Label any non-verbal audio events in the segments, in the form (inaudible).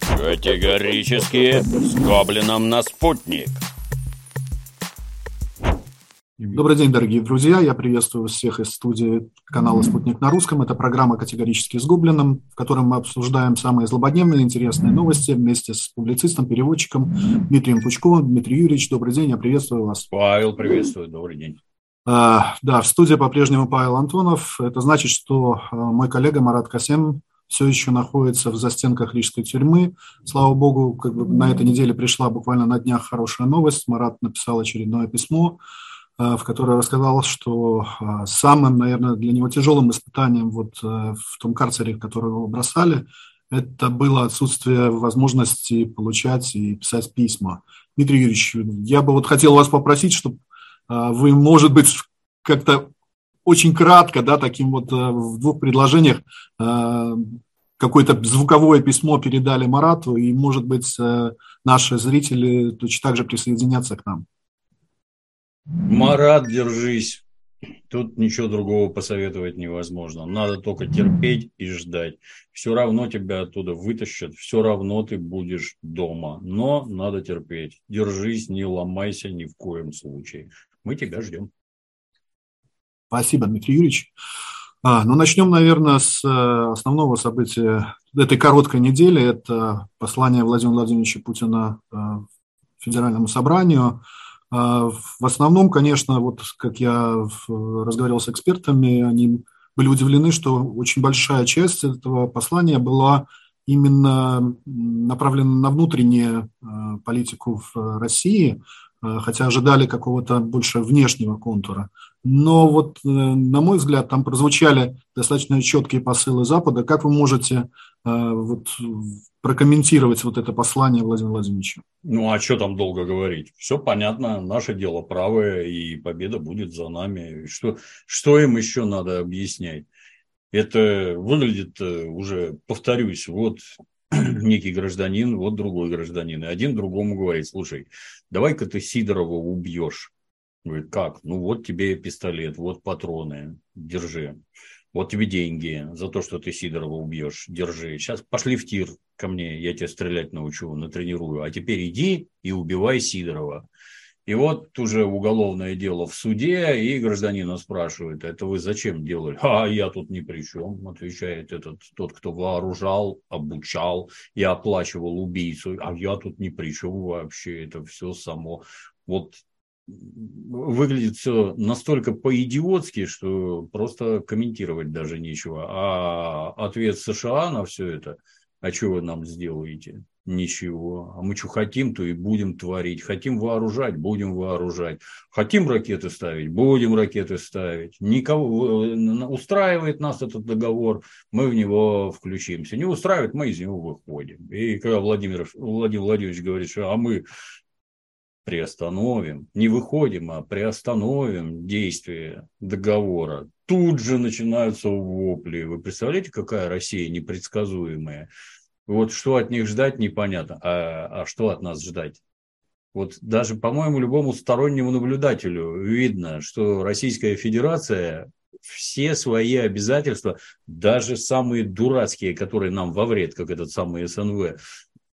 Категорически с гоблином на спутник. Добрый день, дорогие друзья. Я приветствую всех из студии канала «Спутник на русском». Это программа «Категорически с Гоблином», в которой мы обсуждаем самые злободневные интересные новости вместе с публицистом, переводчиком Дмитрием Пучковым. Дмитрий Юрьевич, добрый день, я приветствую вас. Павел, приветствую, добрый день. А, да, в студии по-прежнему Павел Антонов. Это значит, что а, мой коллега Марат Касем все еще находится в застенках Рижской тюрьмы. Слава богу, как бы на этой неделе пришла буквально на днях хорошая новость. Марат написал очередное письмо, э, в которое рассказал, что э, самым, наверное, для него тяжелым испытанием вот э, в том карцере, в который его бросали, это было отсутствие возможности получать и писать письма. Дмитрий Юрьевич, я бы вот хотел вас попросить, чтобы вы, может быть, как-то очень кратко, да, таким вот э, в двух предложениях э, какое-то звуковое письмо передали Марату, и, может быть, э, наши зрители точно так же присоединятся к нам. Марат, держись. Тут ничего другого посоветовать невозможно. Надо только терпеть и ждать. Все равно тебя оттуда вытащат, все равно ты будешь дома. Но надо терпеть. Держись, не ломайся ни в коем случае. Мы тебя ждем. Спасибо, Дмитрий Юрьевич. А, ну, начнем, наверное, с э, основного события этой короткой недели. Это послание Владимира Владимировича Путина э, Федеральному собранию. А, в основном, конечно, вот как я разговаривал с экспертами, они были удивлены, что очень большая часть этого послания была именно направлена на внутреннюю э, политику в России, хотя ожидали какого-то больше внешнего контура. Но вот, э, на мой взгляд, там прозвучали достаточно четкие посылы Запада. Как вы можете э, вот, прокомментировать вот это послание Владимира Владимировича? Ну, а что там долго говорить? Все понятно, наше дело правое, и победа будет за нами. Что, что им еще надо объяснять? Это выглядит э, уже, повторюсь, вот (clears throat) некий гражданин, вот другой гражданин. И один другому говорит, слушай, давай-ка ты Сидорова убьешь. Говорит, как? Ну вот тебе пистолет, вот патроны, держи. Вот тебе деньги за то, что ты Сидорова убьешь, держи. Сейчас пошли в тир ко мне, я тебя стрелять научу, натренирую. А теперь иди и убивай Сидорова. И вот уже уголовное дело в суде, и гражданина спрашивает, это вы зачем делали? А я тут ни при чем, отвечает этот, тот, кто вооружал, обучал и оплачивал убийцу. А я тут ни при чем вообще, это все само. Вот выглядит все настолько по-идиотски, что просто комментировать даже нечего. А ответ США на все это, а что вы нам сделаете? Ничего. А мы что хотим, то и будем творить. Хотим вооружать, будем вооружать. Хотим ракеты ставить, будем ракеты ставить. Никого э, устраивает нас этот договор, мы в него включимся. Не устраивает, мы из него выходим. И когда Владимир, Владимир Владимирович говорит, что а мы приостановим, не выходим, а приостановим действие договора, тут же начинаются вопли. Вы представляете, какая Россия непредсказуемая? Вот что от них ждать, непонятно. А, а что от нас ждать? Вот даже, по-моему, любому стороннему наблюдателю видно, что Российская Федерация все свои обязательства, даже самые дурацкие, которые нам во вред, как этот самый СНВ,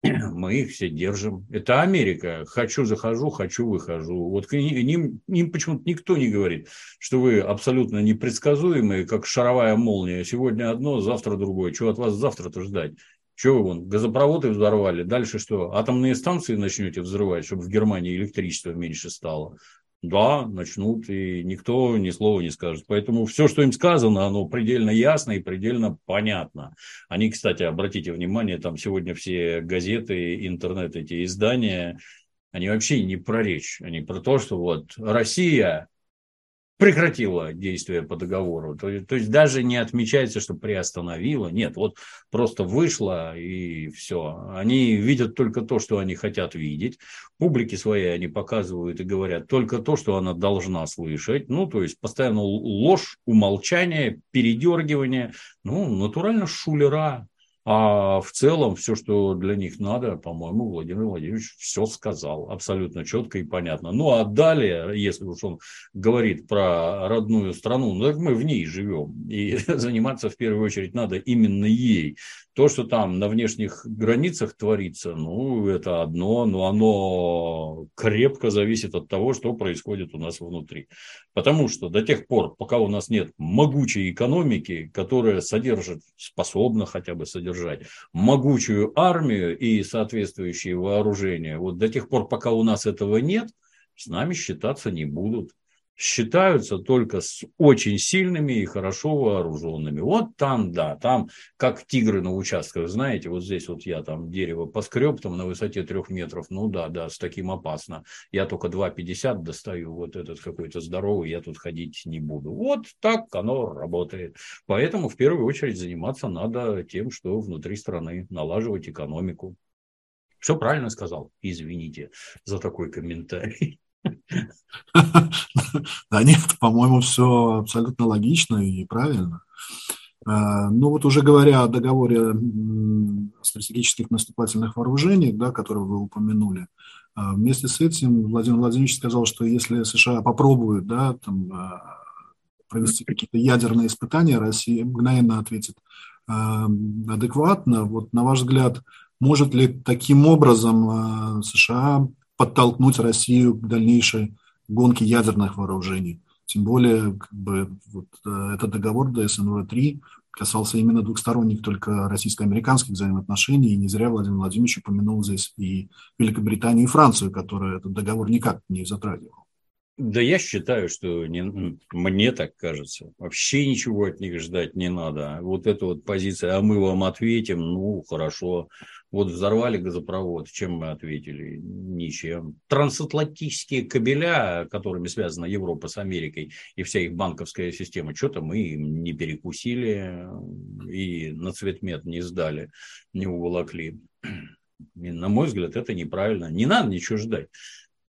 (clears throat) мы их все держим. Это Америка. Хочу захожу, хочу выхожу. Вот к ним, ним почему-то никто не говорит, что вы абсолютно непредсказуемые, как шаровая молния. Сегодня одно, завтра другое. Чего от вас завтра-то ждать? Чего вы вон, газопроводы взорвали? Дальше что? Атомные станции начнете взрывать, чтобы в Германии электричества меньше стало? Да, начнут, и никто ни слова не скажет. Поэтому все, что им сказано, оно предельно ясно и предельно понятно. Они, кстати, обратите внимание, там сегодня все газеты, интернет, эти издания, они вообще не про речь, они про то, что вот Россия прекратила действие по договору. То, то есть даже не отмечается, что приостановила. Нет, вот просто вышла и все. Они видят только то, что они хотят видеть. Публике своей они показывают и говорят только то, что она должна слышать. Ну, то есть постоянно ложь, умолчание, передергивание. Ну, натурально шулера. А в целом все, что для них надо, по-моему, Владимир Владимирович все сказал абсолютно четко и понятно. Ну а далее, если уж он говорит про родную страну, ну так мы в ней живем. И (laughs) заниматься в первую очередь надо именно ей. То, что там на внешних границах творится, ну это одно, но оно крепко зависит от того, что происходит у нас внутри. Потому что до тех пор, пока у нас нет могучей экономики, которая содержит, способна хотя бы содержать могучую армию и соответствующие вооружения, вот до тех пор, пока у нас этого нет, с нами считаться не будут считаются только с очень сильными и хорошо вооруженными. Вот там, да, там как тигры на участках, знаете, вот здесь вот я там дерево поскреб там на высоте трех метров, ну да, да, с таким опасно. Я только 2,50 достаю, вот этот какой-то здоровый, я тут ходить не буду. Вот так оно работает. Поэтому в первую очередь заниматься надо тем, что внутри страны, налаживать экономику. Все правильно сказал, извините за такой комментарий. Да нет, по-моему, все абсолютно логично и правильно. А, ну вот уже говоря о договоре стратегических наступательных вооружений, да, который вы упомянули, а, вместе с этим Владимир Владимирович сказал, что если США попробуют да, там, а, провести какие-то ядерные испытания, Россия мгновенно ответит адекватно. Вот на ваш взгляд, может ли таким образом США подтолкнуть Россию к дальнейшей гонке ядерных вооружений. Тем более, как бы, вот, э, этот договор ДСНВ-3 касался именно двухсторонних только российско-американских взаимоотношений, и не зря Владимир Владимирович упомянул здесь и Великобританию, и Францию, которые этот договор никак не затрагивал. Да я считаю, что не, мне так кажется. Вообще ничего от них ждать не надо. Вот эта вот позиция, а мы вам ответим, ну, хорошо. Вот взорвали газопровод, чем мы ответили? Ничем. Трансатлантические кабеля, которыми связана Европа с Америкой и вся их банковская система, что-то мы им не перекусили и на цветмет не сдали, не уволокли. И, на мой взгляд, это неправильно. Не надо ничего ждать.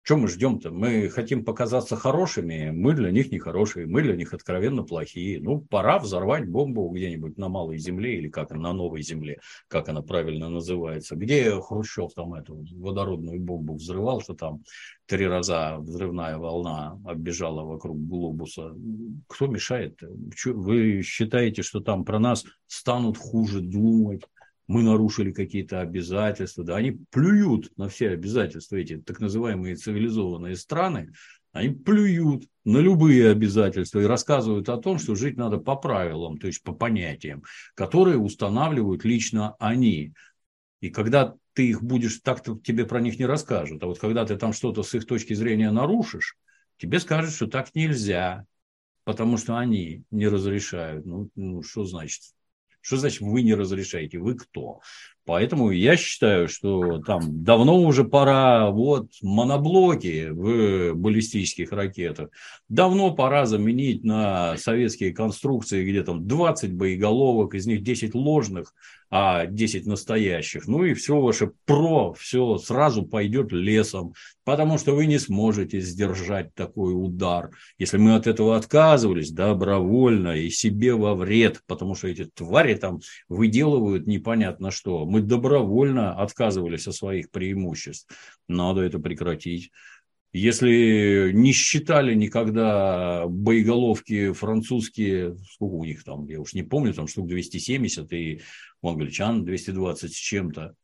Чем мы ждем-то? Мы хотим показаться хорошими, мы для них не хорошие, мы для них откровенно плохие. Ну, пора взорвать бомбу где-нибудь на малой земле или как на новой земле, как она правильно называется. Где Хрущев там эту водородную бомбу взрывал, что там три раза взрывная волна оббежала вокруг глобуса. Кто мешает? Вы считаете, что там про нас станут хуже думать? Мы нарушили какие-то обязательства. Да, они плюют на все обязательства, эти так называемые цивилизованные страны, они плюют на любые обязательства и рассказывают о том, что жить надо по правилам, то есть по понятиям, которые устанавливают лично они. И когда ты их будешь, так-то тебе про них не расскажут. А вот когда ты там что-то с их точки зрения нарушишь, тебе скажут, что так нельзя, потому что они не разрешают. Ну, ну что значит? Что значит вы не разрешаете? Вы кто? Поэтому я считаю, что там давно уже пора вот моноблоки в баллистических ракетах. Давно пора заменить на советские конструкции, где там 20 боеголовок, из них 10 ложных, а 10 настоящих. Ну и все ваше ПРО, все сразу пойдет лесом, потому что вы не сможете сдержать такой удар. Если мы от этого отказывались добровольно и себе во вред, потому что эти твари там выделывают непонятно что. Мы добровольно отказывались от своих преимуществ. Надо это прекратить. Если не считали никогда боеголовки французские, сколько у них там, я уж не помню, там штук 270, и у англичан 220 с чем-то,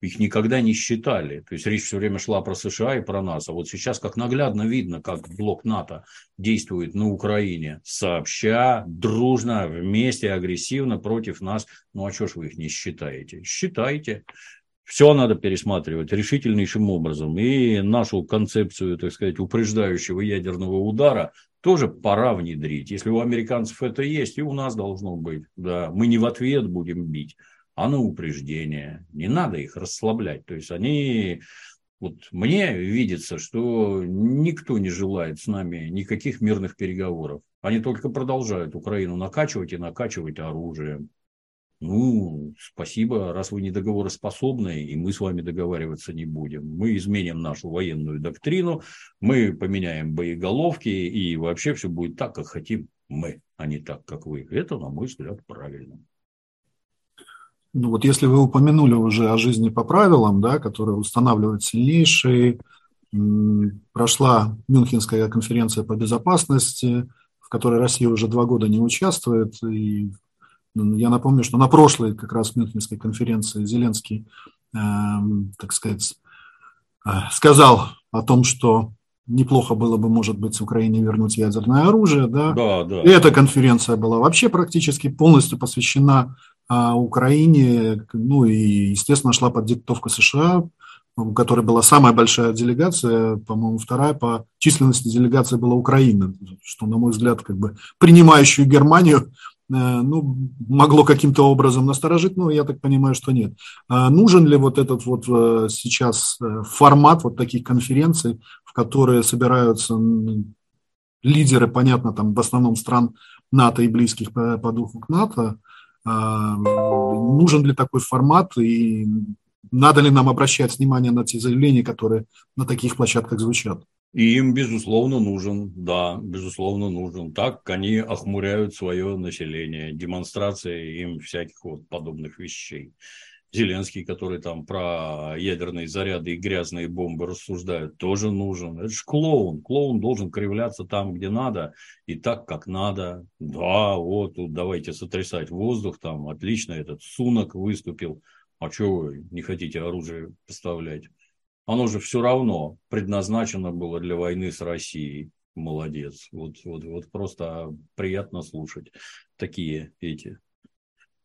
их никогда не считали. То есть речь все время шла про США и про нас. А вот сейчас как наглядно видно, как блок НАТО действует на Украине, сообща, дружно, вместе, агрессивно против нас. Ну а что ж вы их не считаете? Считайте. Все надо пересматривать решительнейшим образом. И нашу концепцию, так сказать, упреждающего ядерного удара тоже пора внедрить. Если у американцев это есть, и у нас должно быть. Да, мы не в ответ будем бить, а на упреждение. Не надо их расслаблять. То есть они вот мне видится, что никто не желает с нами никаких мирных переговоров. Они только продолжают Украину накачивать и накачивать оружием. Ну, спасибо, раз вы не договороспособны, и мы с вами договариваться не будем. Мы изменим нашу военную доктрину, мы поменяем боеголовки, и вообще все будет так, как хотим мы, а не так, как вы. Это, на мой взгляд, правильно. Ну вот если вы упомянули уже о жизни по правилам, да, которые устанавливают сильнейшие, прошла Мюнхенская конференция по безопасности, в которой Россия уже два года не участвует. И я напомню, что на прошлой как раз Мюнхенской конференции Зеленский, э, так сказать, э, сказал о том, что неплохо было бы, может быть, Украине вернуть ядерное оружие. Да? Да, да. И эта конференция была вообще практически полностью посвящена а, Украине, ну и, естественно, шла под диктовку США, у которой была самая большая делегация, по-моему, вторая по численности делегации была Украина, что, на мой взгляд, как бы принимающую Германию ну, могло каким-то образом насторожить, но я так понимаю, что нет. А нужен ли вот этот вот э, сейчас э, формат вот таких конференций, в которые собираются лидеры, понятно, там в основном стран НАТО и близких по, по духу к НАТО, а, нужен ли такой формат и надо ли нам обращать внимание на те заявления, которые на таких площадках звучат? И им, безусловно, нужен, да, безусловно, нужен. Так они охмуряют свое население, демонстрация им всяких вот подобных вещей. Зеленский, который там про ядерные заряды и грязные бомбы рассуждает, тоже нужен. Это же клоун. Клоун должен кривляться там, где надо, и так, как надо. Да, вот, тут давайте сотрясать воздух, там отлично этот Сунок выступил. А что вы не хотите оружие поставлять? Оно же все равно предназначено было для войны с Россией. Молодец. Вот, вот, вот просто приятно слушать такие эти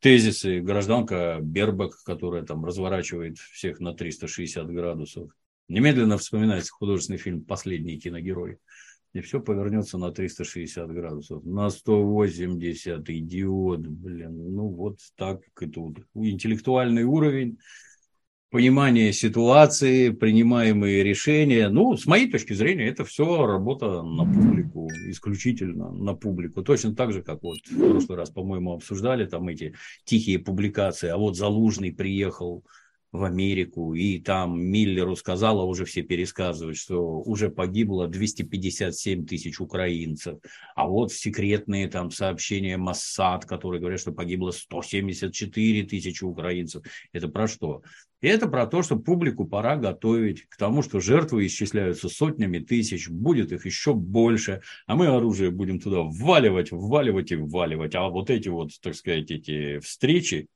тезисы. Гражданка Бербак, которая там разворачивает всех на 360 градусов. Немедленно вспоминается художественный фильм «Последний киногерой». И все повернется на 360 градусов. На 180, идиот, блин. Ну, вот так и тут. Интеллектуальный уровень понимание ситуации, принимаемые решения. Ну, с моей точки зрения, это все работа на публику, исключительно на публику. Точно так же, как вот в прошлый раз, по-моему, обсуждали там эти тихие публикации. А вот Залужный приехал в Америку, и там Миллеру сказала, уже все пересказывают, что уже погибло 257 тысяч украинцев. А вот секретные там сообщения Моссад, которые говорят, что погибло 174 тысячи украинцев. Это про что? Это про то, что публику пора готовить к тому, что жертвы исчисляются сотнями тысяч, будет их еще больше, а мы оружие будем туда вваливать, вваливать и вваливать. А вот эти вот, так сказать, эти встречи,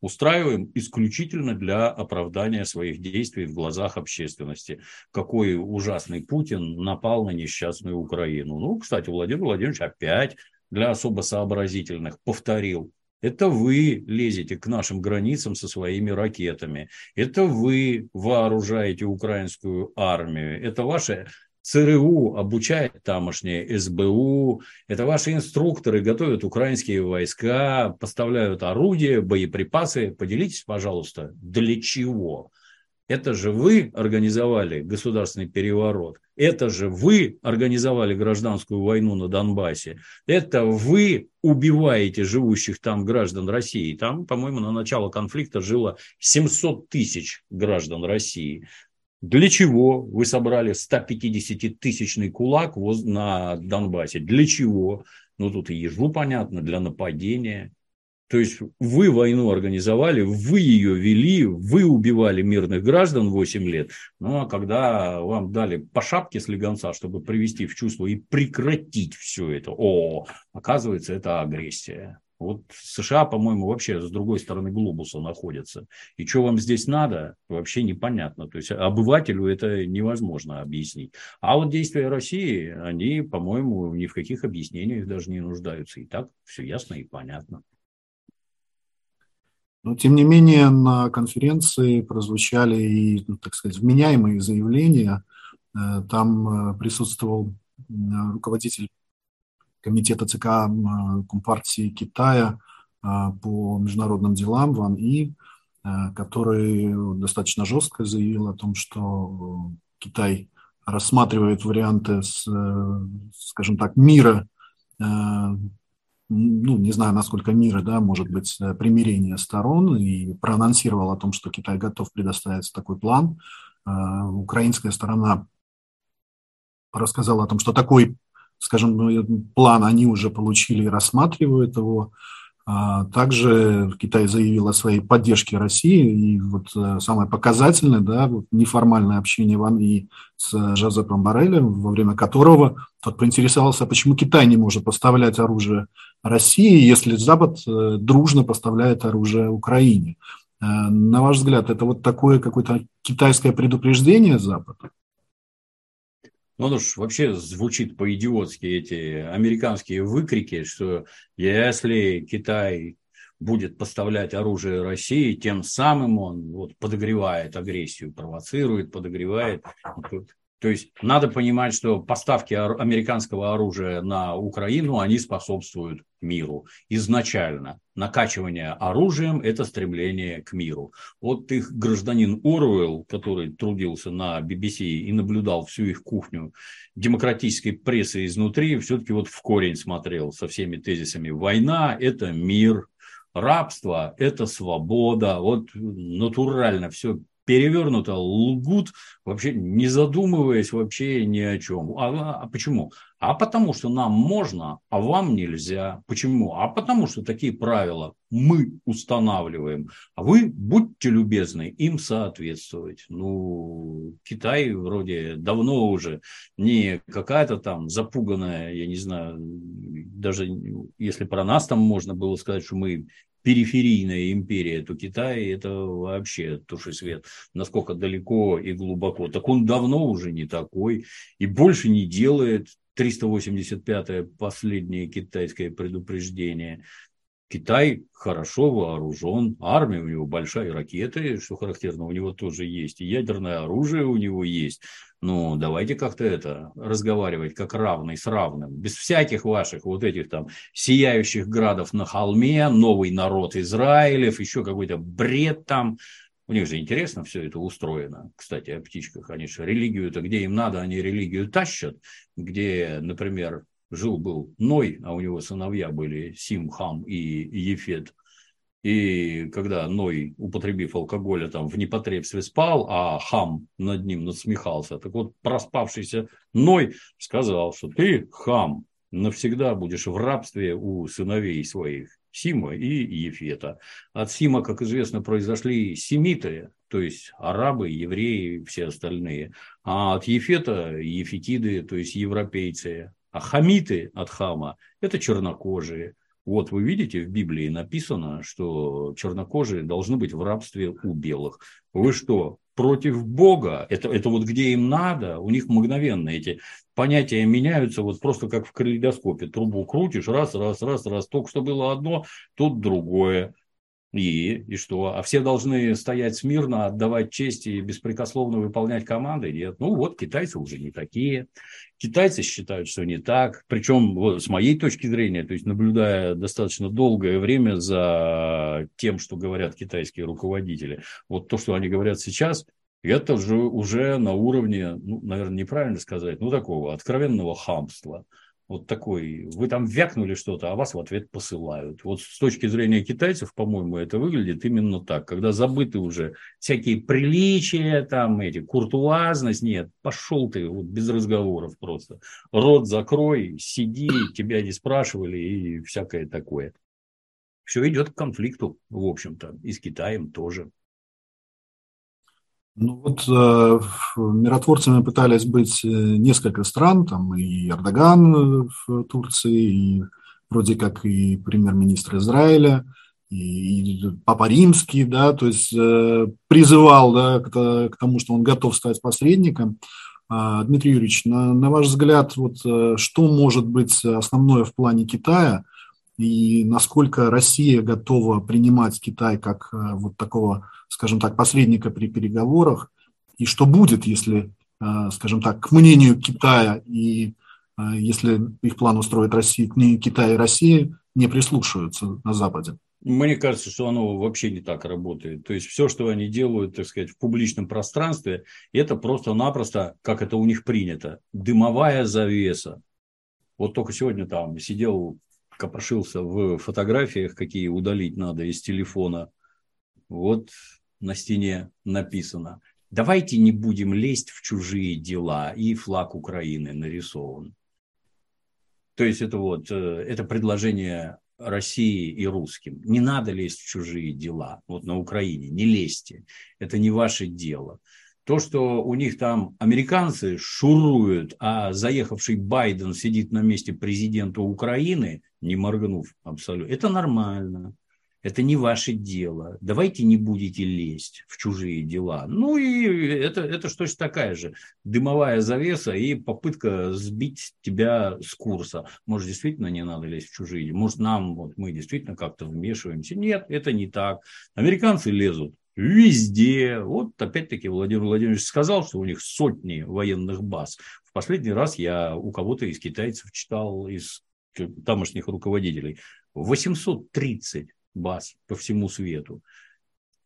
устраиваем исключительно для оправдания своих действий в глазах общественности. Какой ужасный Путин напал на несчастную Украину. Ну, кстати, Владимир Владимирович опять для особо сообразительных повторил. Это вы лезете к нашим границам со своими ракетами. Это вы вооружаете украинскую армию. Это ваши ЦРУ обучает тамошнее СБУ, это ваши инструкторы готовят украинские войска, поставляют орудия, боеприпасы. Поделитесь, пожалуйста, для чего? Это же вы организовали государственный переворот. Это же вы организовали гражданскую войну на Донбассе. Это вы убиваете живущих там граждан России. Там, по-моему, на начало конфликта жило 700 тысяч граждан России. Для чего вы собрали 150-тысячный кулак на Донбассе? Для чего? Ну, тут и ежу понятно, для нападения. То есть вы войну организовали, вы ее вели, вы убивали мирных граждан 8 лет. Ну, а когда вам дали по шапке слегонца, чтобы привести в чувство и прекратить все это, о, оказывается, это агрессия. Вот США, по-моему, вообще с другой стороны глобуса находятся. И что вам здесь надо, вообще непонятно. То есть обывателю это невозможно объяснить. А вот действия России, они, по-моему, ни в каких объяснениях даже не нуждаются. И так все ясно и понятно. Но, тем не менее, на конференции прозвучали и, ну, так сказать, вменяемые заявления. Э, там э, присутствовал руководитель комитета ЦК Компартии Китая а, по международным делам Ван И, а, который достаточно жестко заявил о том, что Китай рассматривает варианты, с, скажем так, мира, а, ну, не знаю, насколько мира, да, может быть, примирение сторон, и проанонсировал о том, что Китай готов предоставить такой план. Украинская сторона рассказала о том, что такой скажем, ну, план они уже получили и рассматривают его. А также Китай заявил о своей поддержке России, и вот э, самое показательное, да, неформальное общение Ван И с Жозепом Барелем, во время которого тот поинтересовался, почему Китай не может поставлять оружие России, если Запад э, дружно поставляет оружие Украине. Э, на ваш взгляд, это вот такое какое-то китайское предупреждение Запада? Ну, уж вообще звучит по-идиотски эти американские выкрики, что если Китай будет поставлять оружие России, тем самым он вот, подогревает агрессию, провоцирует, подогревает. То есть надо понимать, что поставки американского оружия на Украину, они способствуют миру изначально. Накачивание оружием – это стремление к миру. Вот их гражданин Оруэлл, который трудился на BBC и наблюдал всю их кухню демократической прессы изнутри, все-таки вот в корень смотрел со всеми тезисами. Война – это мир, рабство – это свобода. Вот натурально все перевернуто, лгут, вообще не задумываясь вообще ни о чем. А, а почему? А потому что нам можно, а вам нельзя. Почему? А потому что такие правила мы устанавливаем, а вы будьте любезны им соответствовать. Ну, Китай вроде давно уже не какая-то там запуганная, я не знаю, даже если про нас там можно было сказать, что мы периферийная империя, то Китай это вообще туши свет, насколько далеко и глубоко. Так он давно уже не такой и больше не делает 385-е последнее китайское предупреждение. Китай хорошо вооружен, армия у него большая, ракеты, что характерно, у него тоже есть, и ядерное оружие у него есть. Ну, давайте как-то это, разговаривать как равный с равным, без всяких ваших вот этих там сияющих градов на холме, новый народ Израилев, еще какой-то бред там. У них же интересно все это устроено. Кстати, о птичках. Они же религию-то, где им надо, они религию тащат. Где, например, жил-был Ной, а у него сыновья были Сим, Хам и Ефет. И когда Ной, употребив алкоголя, там в непотребстве спал, а Хам над ним насмехался, так вот проспавшийся Ной сказал, что ты, Хам, навсегда будешь в рабстве у сыновей своих, Сима и Ефета. От Сима, как известно, произошли семиты, то есть арабы, евреи, все остальные. А от Ефета ефетиды, то есть европейцы. А хамиты от хама – это чернокожие. Вот вы видите, в Библии написано, что чернокожие должны быть в рабстве у белых. Вы что, против Бога? Это, это вот где им надо? У них мгновенно эти понятия меняются, вот просто как в калейдоскопе. Трубу крутишь, раз, раз, раз, раз. Только что было одно, тут другое. И, и что? А все должны стоять смирно, отдавать честь и беспрекословно выполнять команды? Нет. Ну вот, китайцы уже не такие. Китайцы считают, что не так. Причем, вот, с моей точки зрения, то есть наблюдая достаточно долгое время за тем, что говорят китайские руководители, вот то, что они говорят сейчас, это же уже на уровне, ну, наверное, неправильно сказать, ну, такого откровенного хамства вот такой, вы там вякнули что-то, а вас в ответ посылают. Вот с точки зрения китайцев, по-моему, это выглядит именно так, когда забыты уже всякие приличия, там эти, куртуазность, нет, пошел ты вот без разговоров просто. Рот закрой, сиди, тебя не спрашивали и всякое такое. Все идет к конфликту, в общем-то, и с Китаем тоже. Ну вот э, миротворцами пытались быть э, несколько стран, там и Эрдоган э, в Турции, и вроде как и премьер-министр Израиля, и, Папа Римский, да, то есть призывал да, к, тому, что он готов стать посредником. А, Дмитрий Юрьевич, на, на ваш взгляд, вот что может быть основное в плане Китая и насколько Россия готова принимать Китай как э, вот такого скажем так, посредника при переговорах, и что будет, если, э, скажем так, к мнению Китая и э, если их план устроит Россию, к мнению Китая и России не прислушиваются на Западе? Мне кажется, что оно вообще не так работает. То есть все, что они делают, так сказать, в публичном пространстве, это просто-напросто, как это у них принято, дымовая завеса. Вот только сегодня там сидел, копошился в фотографиях, какие удалить надо из телефона. Вот на стене написано «Давайте не будем лезть в чужие дела», и флаг Украины нарисован. То есть это вот, э, это предложение России и русским. Не надо лезть в чужие дела. Вот на Украине не лезьте. Это не ваше дело. То, что у них там американцы шуруют, а заехавший Байден сидит на месте президента Украины, не моргнув абсолютно, это нормально. Это не ваше дело. Давайте не будете лезть в чужие дела. Ну и это, это что-то такая же дымовая завеса и попытка сбить тебя с курса. Может, действительно не надо лезть в чужие дела. Может, нам, вот мы действительно как-то вмешиваемся. Нет, это не так. Американцы лезут везде. Вот опять-таки Владимир Владимирович сказал, что у них сотни военных баз. В последний раз я у кого-то из китайцев читал, из тамошних руководителей, 830 баз по всему свету.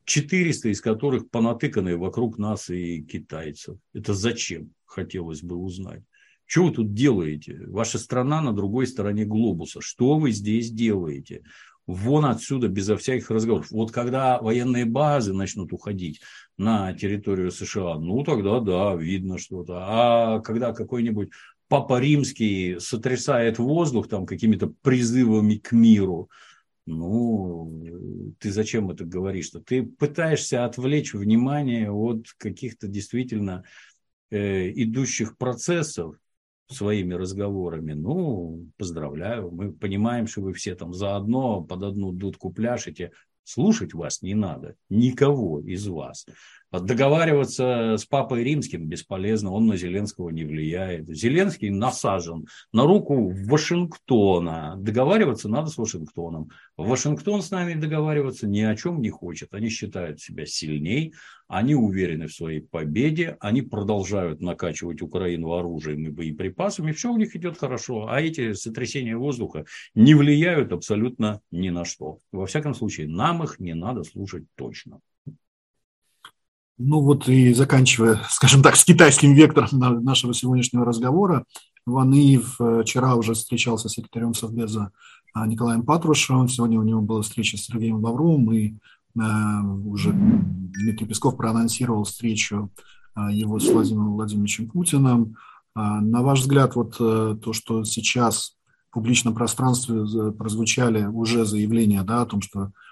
400 из которых понатыканы вокруг нас и китайцев. Это зачем, хотелось бы узнать. Что вы тут делаете? Ваша страна на другой стороне глобуса. Что вы здесь делаете? вон отсюда безо всяких разговоров. Вот когда военные базы начнут уходить на территорию США, ну тогда да, видно что-то. А когда какой-нибудь Папа Римский сотрясает воздух там какими-то призывами к миру, ну, ты зачем это говоришь-то? Ты пытаешься отвлечь внимание от каких-то действительно э, идущих процессов, своими разговорами, ну, поздравляю, мы понимаем, что вы все там заодно под одну дудку пляшете, слушать вас не надо, никого из вас. Договариваться с папой римским бесполезно, он на Зеленского не влияет. Зеленский насажен на руку Вашингтона. Договариваться надо с Вашингтоном. Вашингтон с нами договариваться ни о чем не хочет. Они считают себя сильней, они уверены в своей победе, они продолжают накачивать Украину оружием и боеприпасами, все у них идет хорошо. А эти сотрясения воздуха не влияют абсолютно ни на что. Во всяком случае, нам их не надо слушать точно. Ну вот и заканчивая, скажем так, с китайским вектором нашего сегодняшнего разговора, Ван Иев э, вчера уже встречался с секретарем Совбеза Николаем Патрушевым, сегодня у него была встреча с Сергеем Лавровым, и э, уже Дмитрий Песков проанонсировал встречу э, его с Владимиром Владимировичем Путиным. А, на ваш взгляд, вот то, что сейчас в публичном пространстве прозвучали уже заявления да, о том, что Э,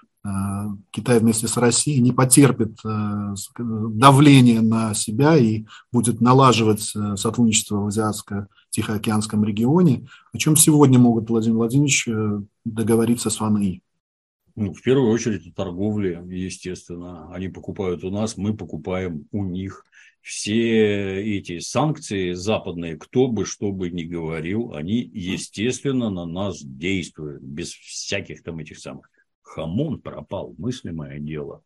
Китай вместе с Россией не потерпит э, давление на себя и будет налаживать э, сотрудничество в Азиатско-Тихоокеанском регионе. О чем сегодня могут Владимир Владимирович договориться с ВАНИ? Ну, в первую очередь о торговле, естественно. Они покупают у нас, мы покупаем у них. Все эти санкции западные, кто бы что бы ни говорил, они, естественно, на нас действуют без всяких там этих самых хамон пропал, мыслимое дело.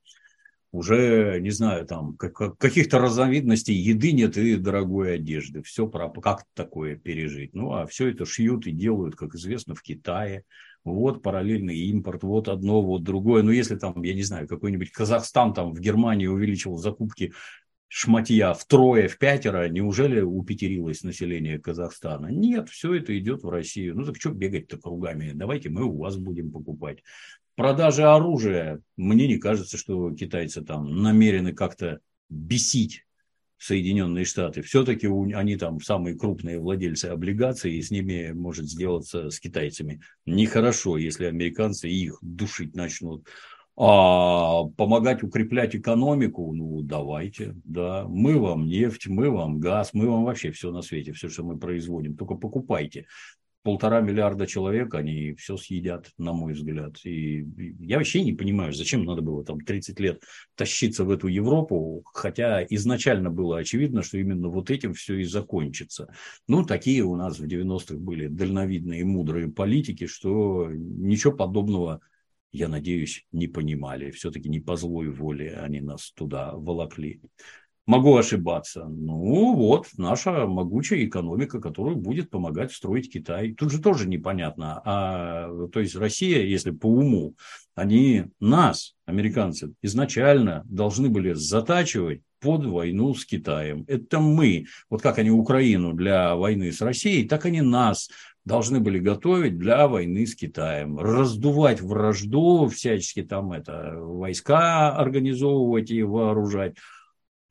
Уже, не знаю, там каких-то разновидностей еды нет и дорогой одежды. Все пропало. Как такое пережить? Ну, а все это шьют и делают, как известно, в Китае. Вот параллельный импорт, вот одно, вот другое. Но если там, я не знаю, какой-нибудь Казахстан там в Германии увеличил закупки шматья втрое, в пятеро, неужели упетерилось население Казахстана? Нет, все это идет в Россию. Ну так что бегать-то кругами? Давайте мы у вас будем покупать продажи оружия, мне не кажется, что китайцы там намерены как-то бесить Соединенные Штаты. Все-таки они там самые крупные владельцы облигаций, и с ними может сделаться с китайцами нехорошо, если американцы их душить начнут. А помогать укреплять экономику, ну давайте, да, мы вам нефть, мы вам газ, мы вам вообще все на свете, все, что мы производим, только покупайте полтора миллиарда человек, они все съедят, на мой взгляд. И я вообще не понимаю, зачем надо было там 30 лет тащиться в эту Европу, хотя изначально было очевидно, что именно вот этим все и закончится. Ну, такие у нас в 90-х были дальновидные и мудрые политики, что ничего подобного я надеюсь, не понимали. Все-таки не по злой воле они нас туда волокли. Могу ошибаться. Ну вот, наша могучая экономика, которая будет помогать строить Китай. Тут же тоже непонятно. А, то есть Россия, если по уму, они нас, американцы, изначально должны были затачивать под войну с Китаем. Это мы. Вот как они Украину для войны с Россией, так они нас должны были готовить для войны с Китаем. Раздувать вражду, всячески там это, войска организовывать и вооружать.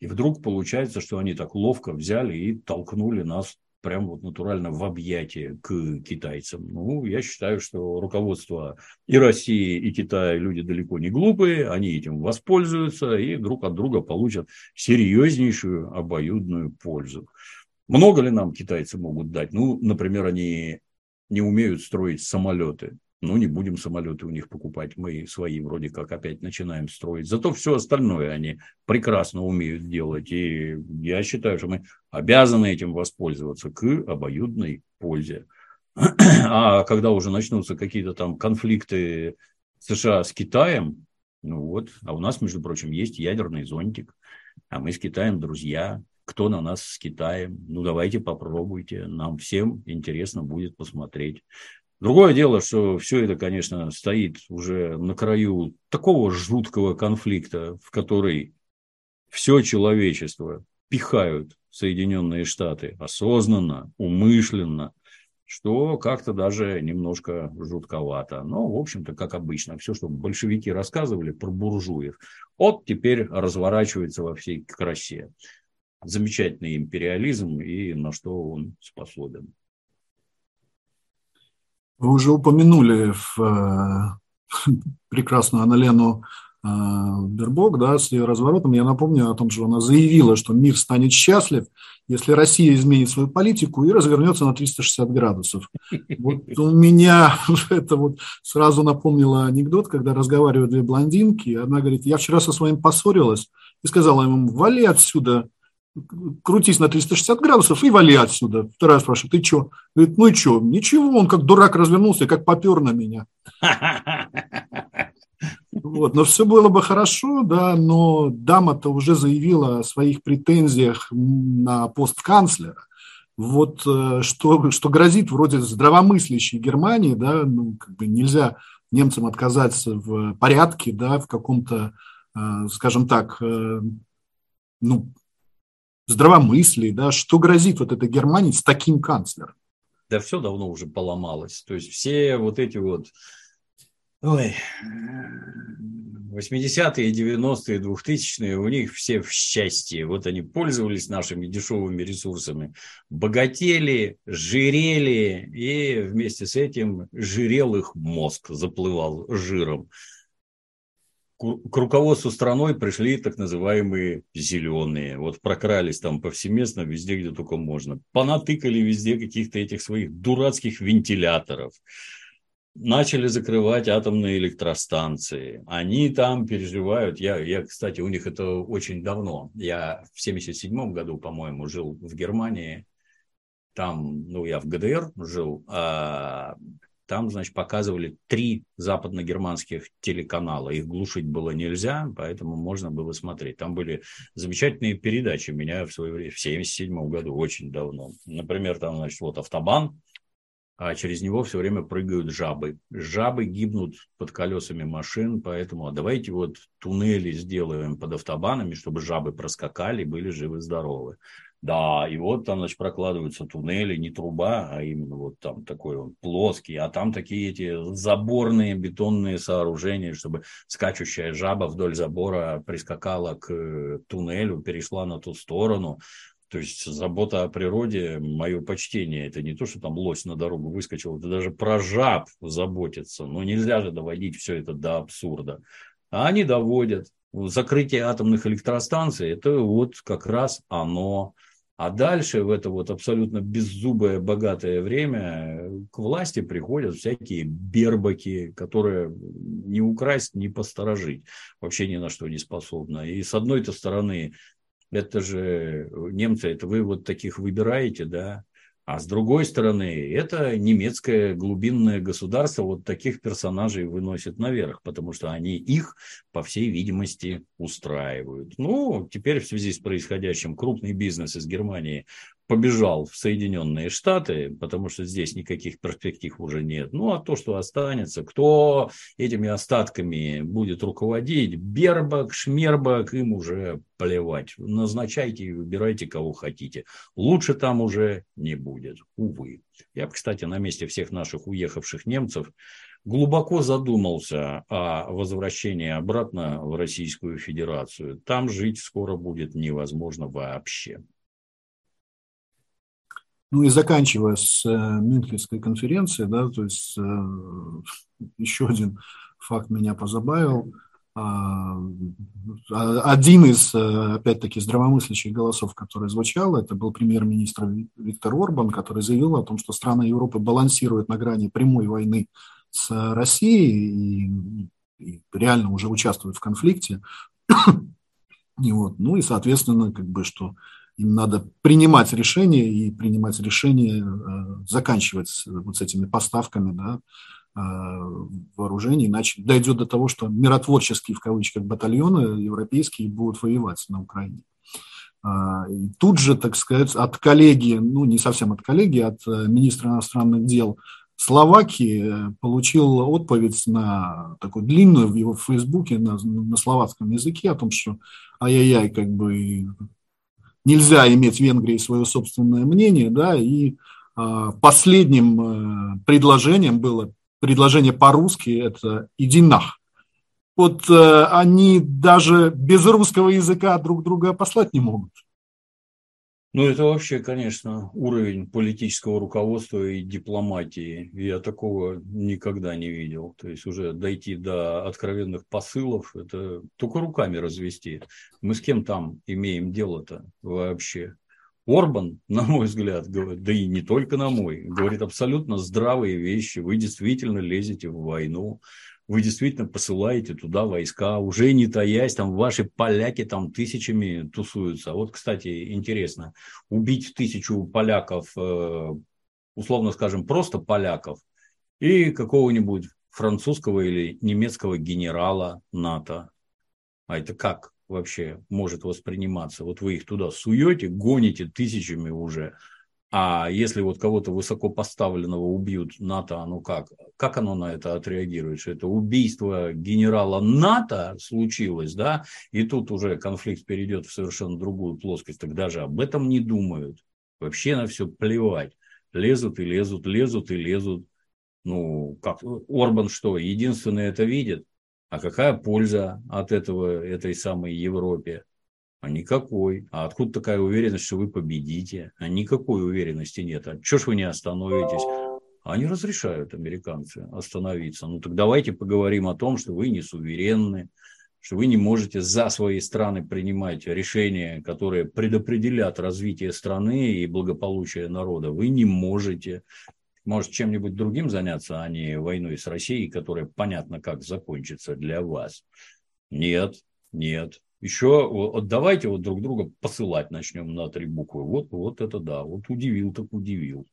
И вдруг получается, что они так ловко взяли и толкнули нас прям вот натурально в объятия к китайцам. Ну, я считаю, что руководство и России, и Китая люди далеко не глупые, они этим воспользуются и друг от друга получат серьезнейшую обоюдную пользу. Много ли нам китайцы могут дать? Ну, например, они не умеют строить самолеты. Ну, не будем самолеты у них покупать. Мы свои вроде как опять начинаем строить. Зато все остальное они прекрасно умеют делать. И я считаю, что мы обязаны этим воспользоваться к обоюдной пользе. (clears throat) А когда уже начнутся какие-то там конфликты США с Китаем, ну вот, а у нас, между прочим, есть ядерный зонтик, а мы с Китаем друзья, кто на нас с Китаем. Ну, давайте попробуйте. Нам всем интересно будет посмотреть. Другое дело, что все это, конечно, стоит уже на краю такого жуткого конфликта, в который все человечество пихают Соединенные Штаты осознанно, умышленно, что как-то даже немножко жутковато. Но, в общем-то, как обычно, все, что большевики рассказывали про буржуев, вот теперь разворачивается во всей красе замечательный империализм и на что он способен. Вы уже упомянули в, э, (laughs) прекрасную Аналену э, Бербок, да, с ее разворотом. Я напомню о том, что она заявила, что мир станет счастлив, если Россия изменит свою политику и развернется на 360 градусов. Вот у меня (laughs) это вот сразу напомнило анекдот, когда разговаривают две блондинки. Одна говорит, я вчера со своим поссорилась и сказала ему, вали отсюда, крутись на 360 градусов и вали отсюда. Вторая спрашивает, ты что? Говорит, ну и что? Ничего, он как дурак развернулся и как попер на меня. Вот, но все было бы хорошо, да, но дама-то уже заявила о своих претензиях на пост канцлера. Вот э, что, что грозит вроде здравомыслящей Германии, да, ну, как бы нельзя немцам отказаться в порядке, да, в каком-то, э, скажем так, э, ну, здравомыслии, да, что грозит вот этой Германии с таким канцлером? Да все давно уже поломалось. То есть все вот эти вот Ой, 80-е, 90-е, 2000-е, у них все в счастье. Вот они пользовались нашими дешевыми ресурсами, богатели, жирели, и вместе с этим жирел их мозг, заплывал жиром к руководству страной пришли так называемые зеленые. Вот прокрались там повсеместно, везде, где только можно. Понатыкали везде каких-то этих своих дурацких вентиляторов. Начали закрывать атомные электростанции. Они там переживают. Я, я, кстати, у них это очень давно. Я в 77 году, по-моему, жил в Германии. Там, ну, я в ГДР жил. А там, значит, показывали три западногерманских телеканала. Их глушить было нельзя, поэтому можно было смотреть. Там были замечательные передачи. Меня в свое время, в 1977 году, очень давно. Например, там, значит, вот автобан, а через него все время прыгают жабы. Жабы гибнут под колесами машин, поэтому а давайте вот туннели сделаем под автобанами, чтобы жабы проскакали, были живы-здоровы. Да, и вот там, значит, прокладываются туннели, не труба, а именно вот там такой он плоский, а там такие эти заборные бетонные сооружения, чтобы скачущая жаба вдоль забора прискакала к туннелю, перешла на ту сторону. То есть забота о природе, мое почтение, это не то, что там лось на дорогу выскочил, это даже про жаб заботиться. Но нельзя же доводить все это до абсурда. А они доводят. Закрытие атомных электростанций, это вот как раз оно а дальше в это вот абсолютно беззубое богатое время к власти приходят всякие бербаки, которые не украсть, не посторожить. Вообще ни на что не способны. И с одной-то стороны, это же немцы, это вы вот таких выбираете, да, а с другой стороны, это немецкое глубинное государство вот таких персонажей выносит наверх, потому что они их, по всей видимости, устраивают. Ну, теперь в связи с происходящим крупный бизнес из Германии побежал в Соединенные Штаты, потому что здесь никаких перспектив уже нет. Ну, а то, что останется, кто этими остатками будет руководить, Бербак, Шмербак, им уже плевать. Назначайте и выбирайте, кого хотите. Лучше там уже не будет, увы. Я кстати, на месте всех наших уехавших немцев глубоко задумался о возвращении обратно в Российскую Федерацию. Там жить скоро будет невозможно вообще. Ну и заканчивая с э, Мюнхенской конференцией, да, то есть э, еще один факт меня позабавил. А, один из, э, опять-таки, здравомыслящих голосов, который звучал, это был премьер-министр Виктор Орбан, который заявил о том, что страны Европы балансируют на грани прямой войны с Россией и, и реально уже участвуют в конфликте. (coughs) и вот, ну и, соответственно, как бы, что им надо принимать решения и принимать решения, э, заканчивать вот с этими поставками, да, Э, вооружений, иначе дойдет до того, что миротворческие, в кавычках, батальоны европейские будут воевать на Украине. А, и тут же, так сказать, от коллеги, ну не совсем от коллеги, от э, министра иностранных дел Словакии получил отповедь на такую длинную в его фейсбуке на, на словацком языке о том, что ай-яй-яй, как бы нельзя иметь в Венгрии свое собственное мнение, да, и а, последним предложением было предложение по-русски – это «иди нах». Вот э, они даже без русского языка друг друга послать не могут. Ну, это вообще, конечно, уровень политического руководства и дипломатии. Я такого никогда не видел. То есть уже дойти до откровенных посылов, это только руками развести. Мы с кем там имеем дело-то вообще? Орбан, (laughs) на мой взгляд, говорит, да и не только на мой, говорит абсолютно здравые вещи. Вы действительно лезете в войну, вы действительно посылаете туда войска, уже не таясь, там ваши поляки там тысячами тусуются. Вот, кстати, интересно, убить тысячу поляков, э, условно скажем, просто поляков, и какого-нибудь французского или немецкого генерала НАТО. А это как? вообще может восприниматься. Вот вы их туда суете, гоните тысячами уже, а если вот кого-то высоко поставленного убьют НАТО, ну как? Как оно на это отреагирует? Что это убийство генерала НАТО случилось, да? И тут уже конфликт перейдет в совершенно другую плоскость. Так даже об этом не думают. Вообще на все плевать. Лезут и лезут, лезут и лезут. Ну, как Орбан что, единственное это видит? А какая польза от этого, этой самой Европе? А никакой. А откуда такая уверенность, что вы победите? А никакой уверенности нет. А что ж вы не остановитесь? Они разрешают, американцы, остановиться. Ну так давайте поговорим о том, что вы не суверенны, что вы не можете за свои страны принимать решения, которые предопределят развитие страны и благополучие народа. Вы не можете может чем-нибудь другим заняться, а не войной с Россией, которая понятно как закончится для вас. Нет, нет. Еще вот давайте вот друг друга посылать начнем на три буквы. Вот, вот это да, вот удивил так удивил.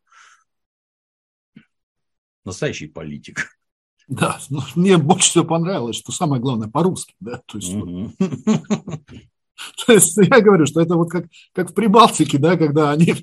Настоящий политик. Да, ну, мне больше всего понравилось, что самое главное по-русски, да, то есть. (laughs) (laughs) То есть я говорю, что это вот как, как в Прибалтике, да, когда они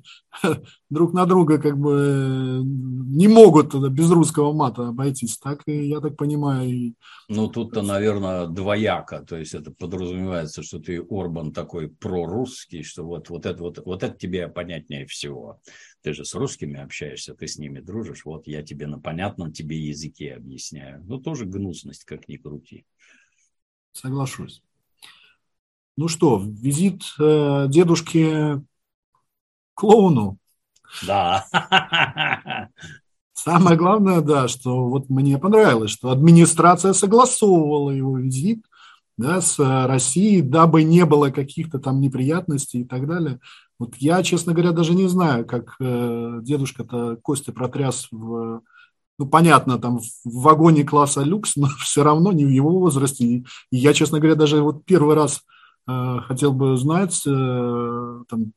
(laughs) друг на друга как бы не могут без русского мата обойтись. Так я так понимаю. И... Ну, тут-то, наверное, двояко. То есть это подразумевается, что ты Орбан такой прорусский, что вот, вот, это, вот, вот это тебе понятнее всего. Ты же с русскими общаешься, ты с ними дружишь. Вот я тебе на понятном тебе языке объясняю. Ну, тоже гнусность, как ни крути. Соглашусь. Ну что, визит э, дедушки клоуну. Да. Самое главное, да, что вот мне понравилось, что администрация согласовывала его визит да, с Россией, дабы не было каких-то там неприятностей и так далее. Вот я, честно говоря, даже не знаю, как э, дедушка-то Костя протряс в, ну, понятно, там в вагоне класса люкс, но (laughs) все равно не в его возрасте. И я, честно говоря, даже вот первый раз хотел бы знать, э, там,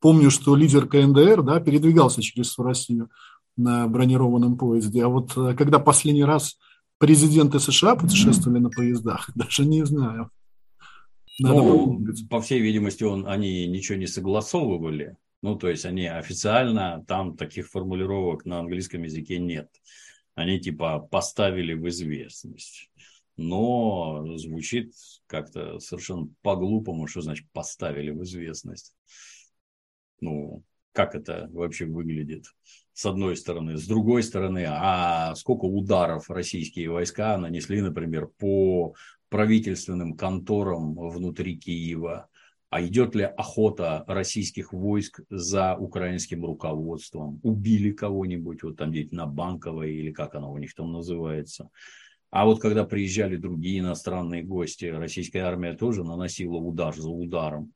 помню, что лидер КНДР да, передвигался через Россию на бронированном поезде, а вот э, когда последний раз президенты США путешествовали на поездах, (laughs) даже не знаю. ну, по всей видимости, он, они ничего не согласовывали. Ну, то есть они официально, там таких формулировок на английском языке нет. Они типа поставили в известность но звучит как-то совершенно по-глупому, что значит поставили в известность. Ну, как это вообще выглядит? С одной стороны. С другой стороны, а сколько ударов российские войска нанесли, например, по правительственным конторам внутри Киева? А идет ли охота российских войск за украинским руководством? Убили кого-нибудь, вот там где-то на Банковой или как оно у них там называется. А вот когда приезжали другие иностранные гости, российская армия тоже наносила удар за ударом.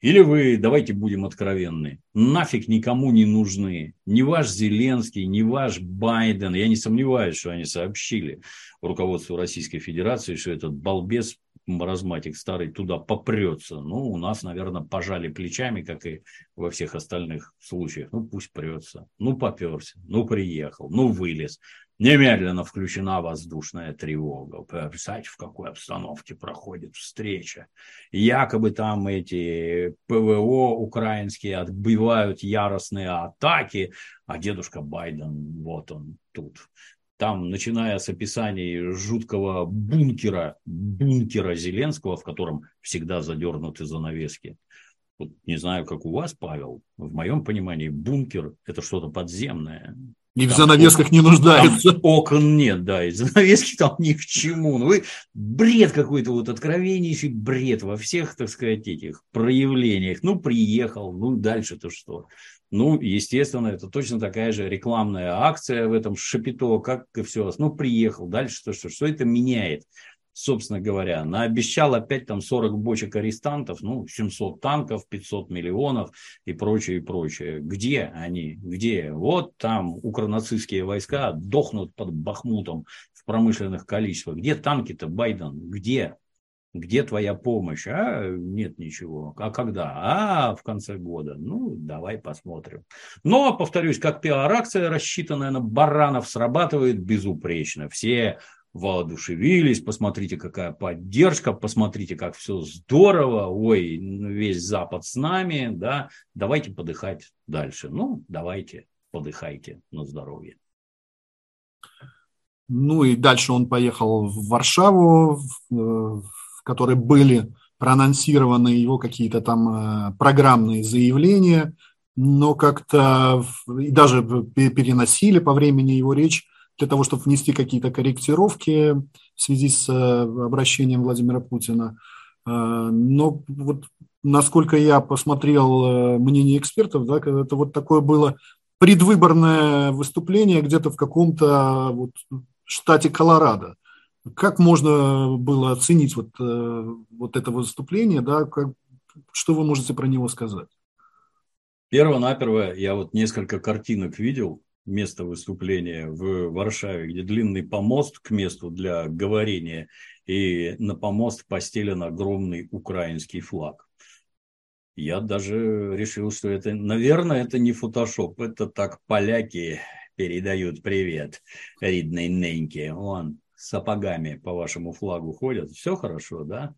Или вы, давайте будем откровенны, нафиг никому не нужны. Ни ваш Зеленский, ни ваш Байден. Я не сомневаюсь, что они сообщили руководству Российской Федерации, что этот балбес маразматик старый туда попрется. Ну, у нас, наверное, пожали плечами, как и во всех остальных случаях. Ну, пусть прется. Ну, поперся. Ну, приехал. Ну, вылез. Немедленно включена воздушная тревога. Представьте, в какой обстановке проходит встреча. Якобы там эти ПВО украинские отбивают яростные атаки, а дедушка Байден, вот он тут. Там, начиная с описаний жуткого бункера, бункера Зеленского, в котором всегда задернуты занавески. Не знаю, как у вас, Павел, в моем понимании бункер – это что-то подземное. И в занавесках окон, не нуждается. окон нет, да, и занавески там ни к чему. Ну, вы бред какой-то, вот откровеннейший бред во всех, так сказать, этих проявлениях. Ну, приехал, ну, дальше-то что? Ну, естественно, это точно такая же рекламная акция в этом шапито, как и все. Ну, приехал, дальше-то что? Что это меняет? Собственно говоря, наобещал опять там 40 бочек арестантов, ну, 700 танков, 500 миллионов и прочее, и прочее. Где они? Где? Вот там укронацистские войска дохнут под Бахмутом в промышленных количествах. Где танки-то, Байден? Где? Где твоя помощь? А, нет ничего. А когда? А, в конце года. Ну, давай посмотрим. Но, повторюсь, как пиар-акция, рассчитанная на баранов, срабатывает безупречно. Все воодушевились, посмотрите, какая поддержка, посмотрите, как все здорово, ой, весь Запад с нами, да, давайте подыхать дальше. Ну, давайте, подыхайте на здоровье. Ну и дальше он поехал в Варшаву, в которой были проанонсированы его какие-то там э, программные заявления, но как-то даже переносили по времени его речь для того, чтобы внести какие-то корректировки в связи с э, обращением Владимира Путина. Э, но вот насколько я посмотрел э, мнение экспертов, да, это вот такое было предвыборное выступление где-то в каком-то вот штате Колорадо. Как можно было оценить вот, вот это выступление, да, как, что вы можете про него сказать? Перво-наперво я вот несколько картинок видел место выступления в Варшаве, где длинный помост к месту для говорения, и на помост постелен огромный украинский флаг. Я даже решил, что это, наверное, это не фотошоп, это так поляки передают привет ридной Неньке. Он сапогами по вашему флагу ходят. Все хорошо, да?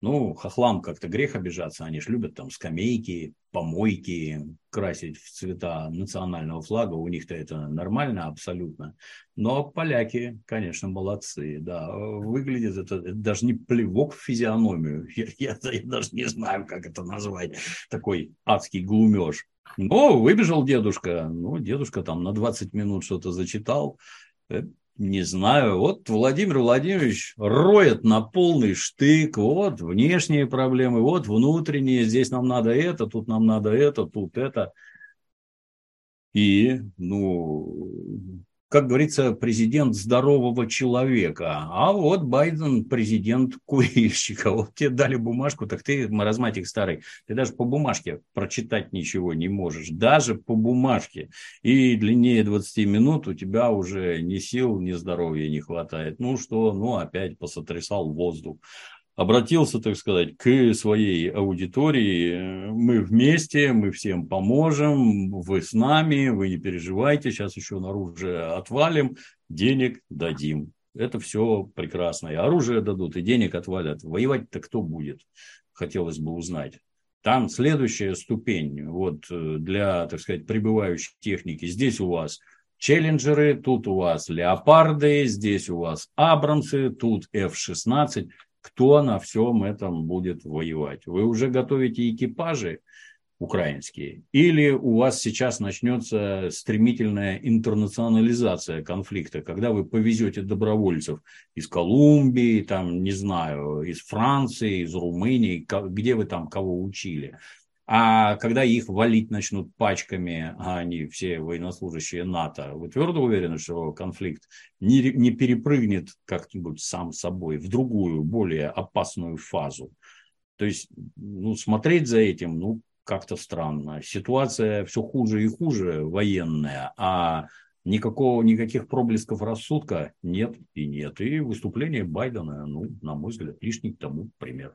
Ну, хохлам как-то грех обижаться, они же любят там скамейки, помойки красить в цвета национального флага, у них-то это нормально абсолютно. Но поляки, конечно, молодцы, да, выглядит это, это даже не плевок в физиономию, (laughs) я, я, я даже не знаю, как это назвать, такой адский глумеж. Но выбежал дедушка, ну, дедушка там на 20 минут что-то зачитал, э, не знаю, вот Владимир Владимирович роет на полный штык, вот внешние проблемы, вот внутренние, здесь нам надо это, тут нам надо это, тут это. И, ну, как говорится, президент здорового человека. А вот Байден президент курильщика. (laughs) Вот тебе дали бумажку, так ты, маразматик старый, ты даже по бумажке прочитать ничего не можешь. Даже по бумажке. И длиннее 20 минут у тебя уже ни сил, ни здоровья не хватает. Ну что, ну опять посотрясал воздух обратился, так сказать, к своей аудитории. Мы вместе, мы всем поможем, вы с нами, вы не переживайте, сейчас еще на оружие отвалим, денег дадим. Это все прекрасно. И оружие дадут, и денег отвалят. Воевать-то кто будет? Хотелось бы узнать. Там следующая ступень вот, для, так сказать, прибывающей техники. Здесь у вас челленджеры, тут у вас леопарды, здесь у вас абрамсы, тут F-16 кто на всем этом будет воевать. Вы уже готовите экипажи, украинские, или у вас сейчас начнется стремительная интернационализация конфликта, когда вы повезете добровольцев из Колумбии, там, не знаю, из Франции, из Румынии, где вы там кого учили. А когда их валить начнут пачками, а они все военнослужащие НАТО, вы твердо уверены, что конфликт не, не перепрыгнет как-нибудь сам собой в другую, более опасную фазу? То есть, ну, смотреть за этим, ну, как-то странно. Ситуация все хуже и хуже военная, а никакого, никаких проблесков рассудка нет и нет. И выступление Байдена, ну, на мой взгляд, лишний тому пример.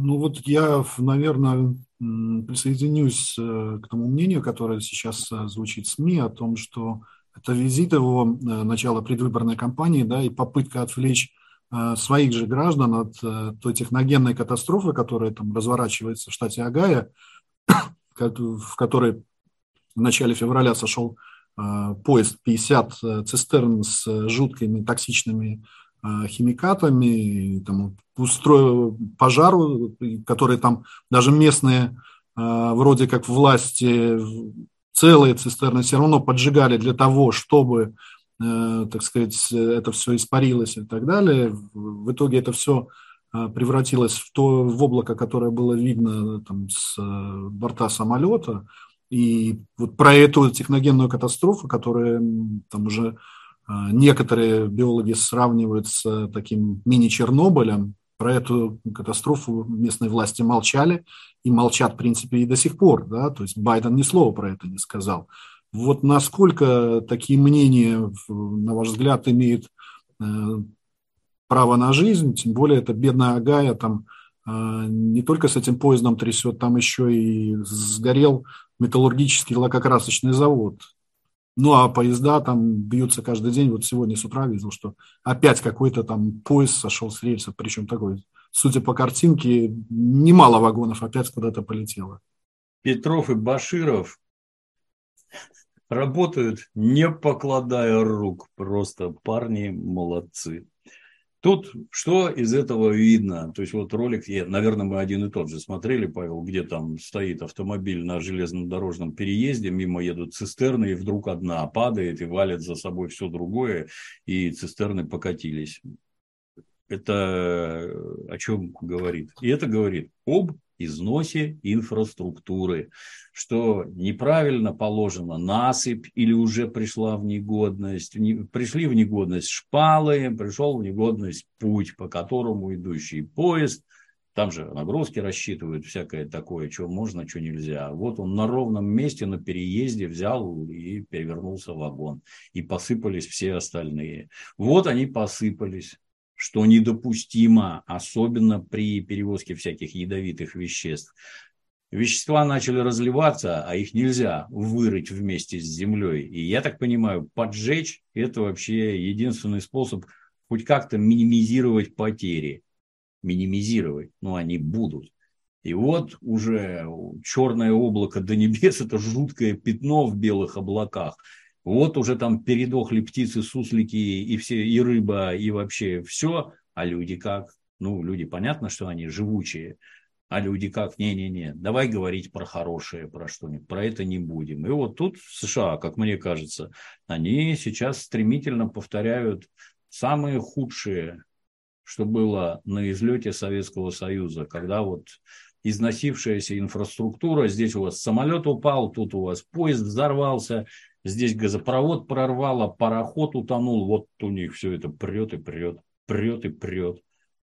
Ну вот я, наверное, присоединюсь э, к тому мнению, которое сейчас э, звучит в СМИ о том, что это визит его, э, начало предвыборной кампании, да, и попытка отвлечь своих же граждан от той техногенной катастрофы, которая там разворачивается в штате Агая, (coughs) в которой в начале февраля сошел поезд 50 цистерн с жуткими токсичными химикатами, там, устроил пожар, который там даже местные вроде как власти целые цистерны все равно поджигали для того, чтобы Э, так сказать, это все испарилось и так далее. В итоге это все э, превратилось в то в облако, которое было видно там, с э, борта самолета. И вот про эту техногенную катастрофу, которая там уже некоторые биологи сравнивают с таким мини-Чернобылем, про эту катастрофу местные власти молчали и молчат, в принципе, и до сих пор. Да? То есть Байден ни слова про это не сказал. Вот насколько такие мнения, на ваш взгляд, имеют э, право на жизнь, тем более это бедная Агая, там э, не только с этим поездом трясет, там еще и сгорел металлургический лакокрасочный завод. Ну, а поезда там бьются каждый день. Вот сегодня с утра видел, что опять какой-то там поезд сошел с рельсов, причем такой, судя по картинке, немало вагонов опять куда-то полетело. Петров и Баширов работают, не покладая рук. Просто парни молодцы. Тут что из этого видно? То есть вот ролик, я, наверное, мы один и тот же смотрели, Павел, где там стоит автомобиль на железнодорожном переезде, мимо едут цистерны, и вдруг одна падает и валит за собой все другое, и цистерны покатились. Это о чем говорит? И это говорит об износе инфраструктуры, что неправильно положена насыпь или уже пришла в негодность, пришли в негодность шпалы, пришел в негодность путь, по которому идущий поезд, там же нагрузки рассчитывают, всякое такое, что можно, что нельзя. Вот он на ровном месте на переезде взял и перевернулся вагон. И посыпались все остальные. Вот они посыпались что недопустимо, особенно при перевозке всяких ядовитых веществ. Вещества начали разливаться, а их нельзя вырыть вместе с землей. И я так понимаю, поджечь – это вообще единственный способ хоть как-то минимизировать потери. Минимизировать, но они будут. И вот уже черное облако до небес – это жуткое пятно в белых облаках – вот уже там передохли птицы, суслики и все, и рыба, и вообще все. А люди как? Ну, люди, понятно, что они живучие. А люди как? Не-не-не, давай говорить про хорошее, про что-нибудь. Про это не будем. И вот тут США, как мне кажется, они сейчас стремительно повторяют самые худшие, что было на излете Советского Союза, когда вот износившаяся инфраструктура, здесь у вас самолет упал, тут у вас поезд взорвался, здесь газопровод прорвало, пароход утонул, вот у них все это прет и прет, прет и прет.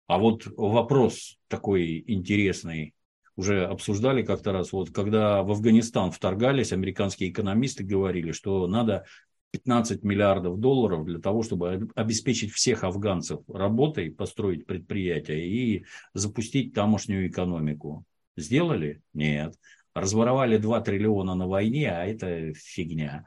А вот вопрос такой интересный, уже обсуждали как-то раз, вот когда в Афганистан вторгались, американские экономисты говорили, что надо 15 миллиардов долларов для того, чтобы обеспечить всех афганцев работой, построить предприятия и запустить тамошнюю экономику. Сделали? Нет. Разворовали 2 триллиона на войне, а это фигня.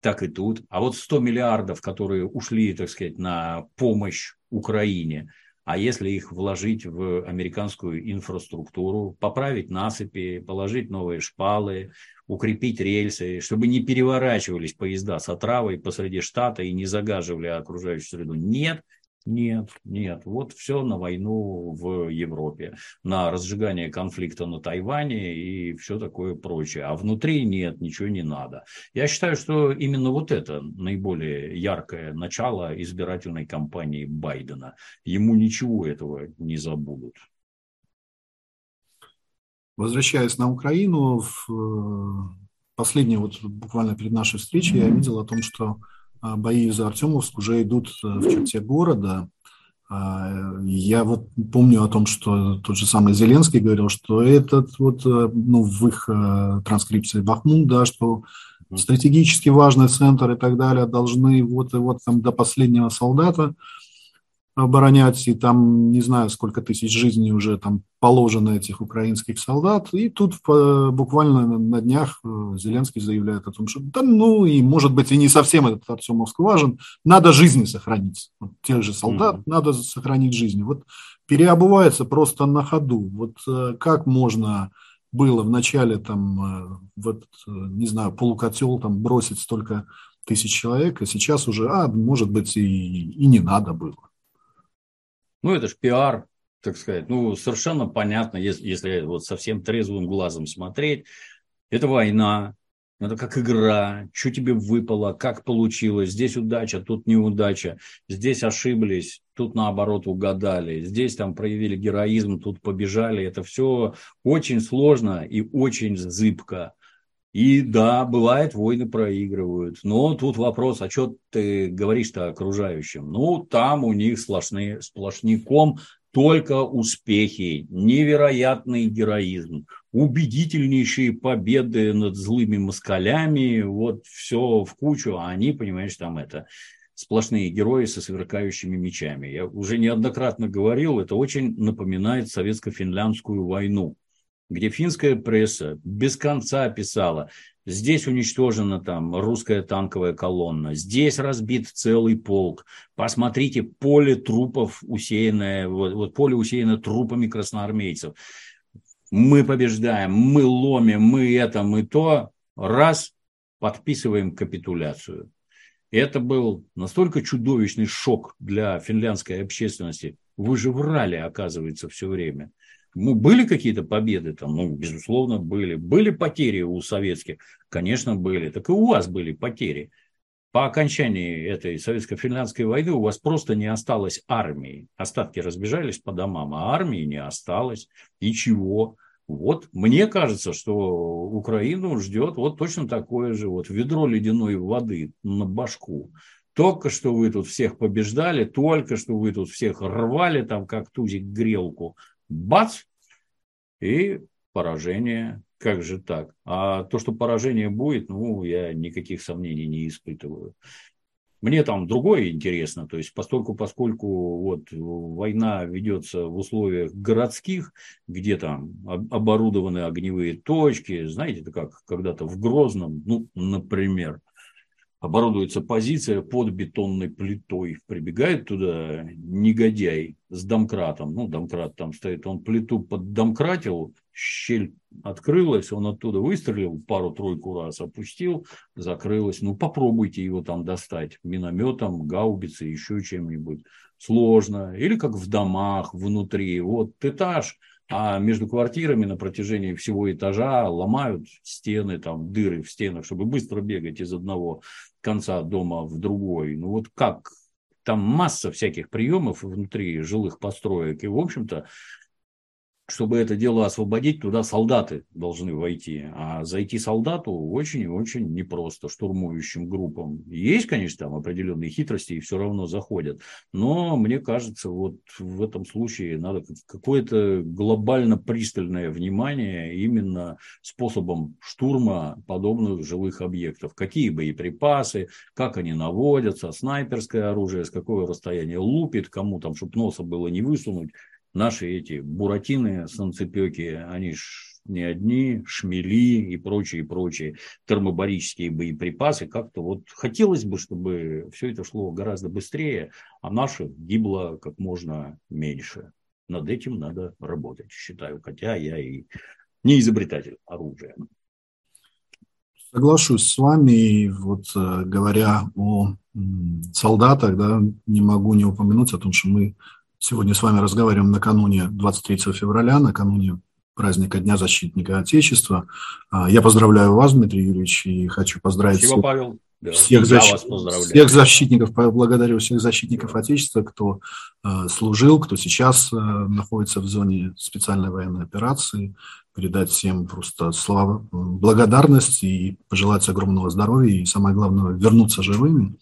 Так и тут. А вот 100 миллиардов, которые ушли, так сказать, на помощь Украине, а если их вложить в американскую инфраструктуру, поправить насыпи, положить новые шпалы, укрепить рельсы, чтобы не переворачивались поезда с отравой посреди штата и не загаживали окружающую среду. Нет, Нет, нет. Вот все на войну в Европе, на разжигание конфликта на Тайване и все такое прочее. А внутри нет, ничего не надо. Я считаю, что именно вот это наиболее яркое начало избирательной кампании Байдена. Ему ничего этого не забудут. Возвращаясь на Украину, в э, последнее, вот буквально перед нашей встречей, я видел о том, что бои за Артемовск уже идут э, в черте города. А, я вот помню о том, что тот же самый Зеленский говорил, что этот вот, э, ну, в их э, транскрипции Бахмут, да, что стратегически важный центр и так далее должны вот и вот там до последнего солдата оборонять, и там не знаю, сколько тысяч жизней уже там положено этих украинских солдат. И тут буквально на днях э, Зеленский заявляет о том, что да ну и может быть и не совсем этот Артемовск важен, надо жизни сохранить. Вот тех же солдат mm-hmm. надо сохранить жизни. Вот переобувается просто на ходу. Вот э, как можно было в начале там, э, вот, не знаю, полукотел там бросить столько тысяч человек, а сейчас уже, а, может быть, и, и не надо было. Ну, это ж пиар, так сказать. Ну, совершенно понятно, если, если вот совсем трезвым глазом смотреть. Это война, это как игра, что тебе выпало, как получилось. Здесь удача, тут неудача. Здесь ошиблись, тут наоборот угадали. Здесь там проявили героизм, тут побежали. Это все очень сложно и очень зыбко. И да, бывает, войны проигрывают. Но тут вопрос, а что ты говоришь-то окружающим? Ну, там у них сплошные, сплошняком только успехи, невероятный героизм, убедительнейшие победы над злыми москалями, вот все в кучу, а они, понимаешь, там это сплошные герои со сверкающими мечами. Я уже неоднократно говорил, это очень напоминает советско-финляндскую войну где финская пресса без конца писала, здесь уничтожена там русская танковая колонна, здесь разбит целый полк, посмотрите, поле трупов усеянное, вот, вот поле усеяно трупами красноармейцев. Мы побеждаем, мы ломим, мы это, мы то, раз, подписываем капитуляцию. Это был настолько чудовищный шок для финляндской общественности. Вы же врали, оказывается, все время. Ну, были какие-то победы там, ну, безусловно, были. Были потери у советских? Конечно, были. Так и у вас были потери. По окончании этой советско-финляндской войны у вас просто не осталось армии. Остатки разбежались по домам, а армии не осталось. Ничего. Вот мне кажется, что Украину ждет вот точно такое же вот ведро ледяной воды на башку. Только что вы тут всех побеждали, только что вы тут всех рвали, там как тузик грелку, бац, и поражение. Как же так? А то, что поражение будет, ну, я никаких сомнений не испытываю. Мне там другое интересно, то есть постольку, поскольку вот война ведется в условиях городских, где там оборудованы огневые точки, знаете, это как когда-то в Грозном, ну, например, оборудуется позиция под бетонной плитой. Прибегает туда негодяй с домкратом. Ну, домкрат там стоит. Он плиту поддомкратил, щель открылась, он оттуда выстрелил пару-тройку раз, опустил, закрылась. Ну, попробуйте его там достать минометом, гаубицей, еще чем-нибудь. Сложно. Или как в домах внутри. Вот этаж, а между квартирами на протяжении всего этажа ломают стены, там дыры в стенах, чтобы быстро бегать из одного конца дома в другой. Ну вот как? Там масса всяких приемов внутри жилых построек. И, в общем-то, чтобы это дело освободить, туда солдаты должны войти. А зайти солдату очень и очень непросто штурмующим группам. Есть, конечно, там определенные хитрости, и все равно заходят. Но мне кажется, вот в этом случае надо какое-то глобально пристальное внимание именно способом штурма подобных жилых объектов. Какие боеприпасы, как они наводятся, снайперское оружие, с какого расстояния лупит, кому там, чтобы носа было не высунуть наши эти буратины, санцепеки, они ж не одни, шмели и прочие, прочие термобарические боеприпасы. Как-то вот хотелось бы, чтобы все это шло гораздо быстрее, а наше гибло как можно меньше. Над этим надо работать, считаю, хотя я и не изобретатель оружия. Соглашусь с вами, вот э, говоря о солдатах, да, не могу не упомянуть о том, что мы сегодня с вами разговариваем накануне 23 февраля, накануне праздника Дня защитника Отечества. А, я поздравляю вас, Дмитрий Юрьевич, и хочу поздравить Спасибо, всех, Павел. Да, всех, защ... всех защитников, благодарю всех защитников Отечества, кто э, служил, кто сейчас э, находится в зоне специальной военной операции, передать всем просто слова, благодарность и пожелать огромного здоровья и, самое главное, вернуться живыми.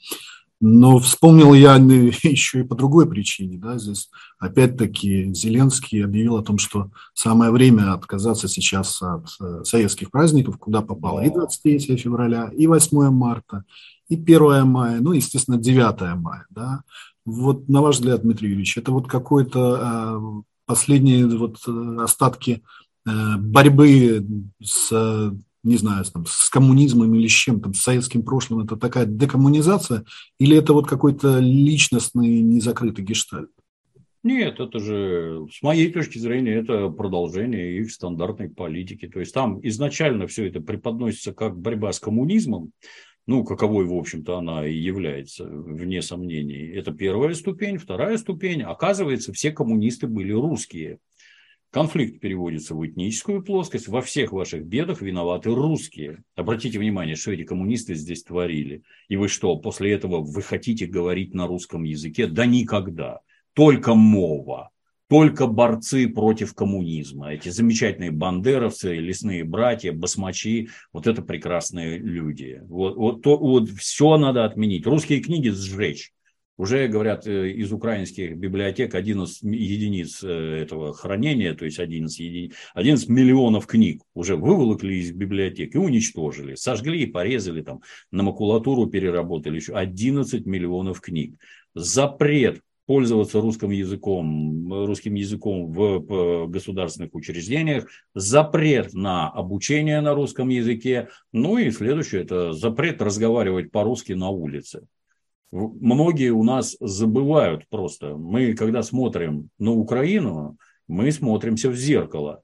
Но вспомнил я (laughs) еще и по другой причине. Да, здесь опять-таки Зеленский объявил о том, что самое время отказаться сейчас от э, советских праздников, куда попало и 23 февраля, и 8 марта, и 1 мая, ну, естественно, 9 мая. Да. Вот на ваш взгляд, Дмитрий Юрьевич, это вот какой-то э, последние вот э, остатки борьбы с не знаю, там, с коммунизмом или с чем, там, с советским прошлым, это такая декоммунизация, или это вот какой-то личностный незакрытый гештальт? Нет, это же, с моей точки зрения, это продолжение их стандартной политики. То есть там изначально все это преподносится как борьба с коммунизмом, ну, каковой, в общем-то, она и является, вне сомнений. Это первая ступень. Вторая ступень. Оказывается, все коммунисты были русские. Конфликт переводится в этническую плоскость. Во всех ваших бедах виноваты русские. Обратите внимание, что эти коммунисты здесь творили. И вы что, после этого вы хотите говорить на русском языке? Да никогда. Только мова. Только борцы против коммунизма. Эти замечательные бандеровцы, лесные братья, басмачи. Вот это прекрасные люди. Вот, вот, то, вот все надо отменить. Русские книги сжечь. Уже, говорят, э, из украинских библиотек 11 единиц э, этого хранения, то есть 11, еди... 11 миллионов книг уже выволокли из библиотек и уничтожили. Сожгли и порезали, там, на макулатуру переработали еще 11 миллионов книг. Запрет пользоваться русским языком, русским языком в государственных учреждениях, запрет на обучение на русском языке, ну и следующее – это запрет разговаривать по-русски на улице многие у нас забывают просто. Мы, когда смотрим на Украину, мы смотримся в зеркало.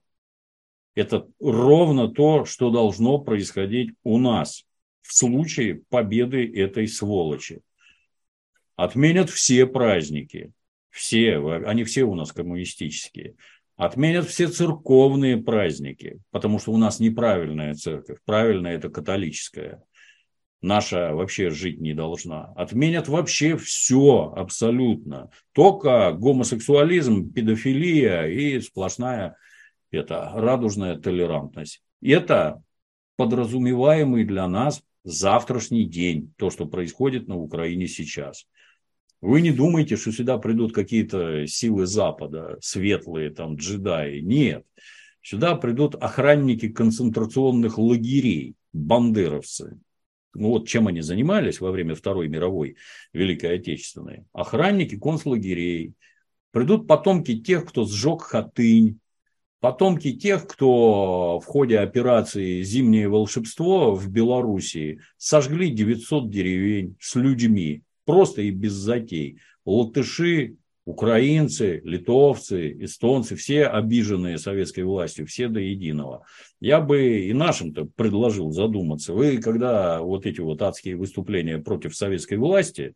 Это ровно то, что должно происходить у нас в случае победы этой сволочи. Отменят все праздники. Все, они все у нас коммунистические. Отменят все церковные праздники, потому что у нас неправильная церковь. Правильная – это католическая наша вообще жить не должна. Отменят вообще все абсолютно. Только гомосексуализм, педофилия и сплошная это, радужная толерантность. Это подразумеваемый для нас завтрашний день, то, что происходит на Украине сейчас. Вы не думаете, что сюда придут какие-то силы Запада, светлые там джедаи. Нет. Сюда придут охранники концентрационных лагерей, бандеровцы, ну вот чем они занимались во время Второй мировой Великой Отечественной. Охранники концлагерей. Придут потомки тех, кто сжег Хатынь. Потомки тех, кто в ходе операции «Зимнее волшебство» в Белоруссии сожгли 900 деревень с людьми. Просто и без затей. Латыши, украинцы, литовцы, эстонцы, все обиженные советской властью, все до единого. Я бы и нашим-то предложил задуматься. Вы, когда вот эти вот адские выступления против советской власти,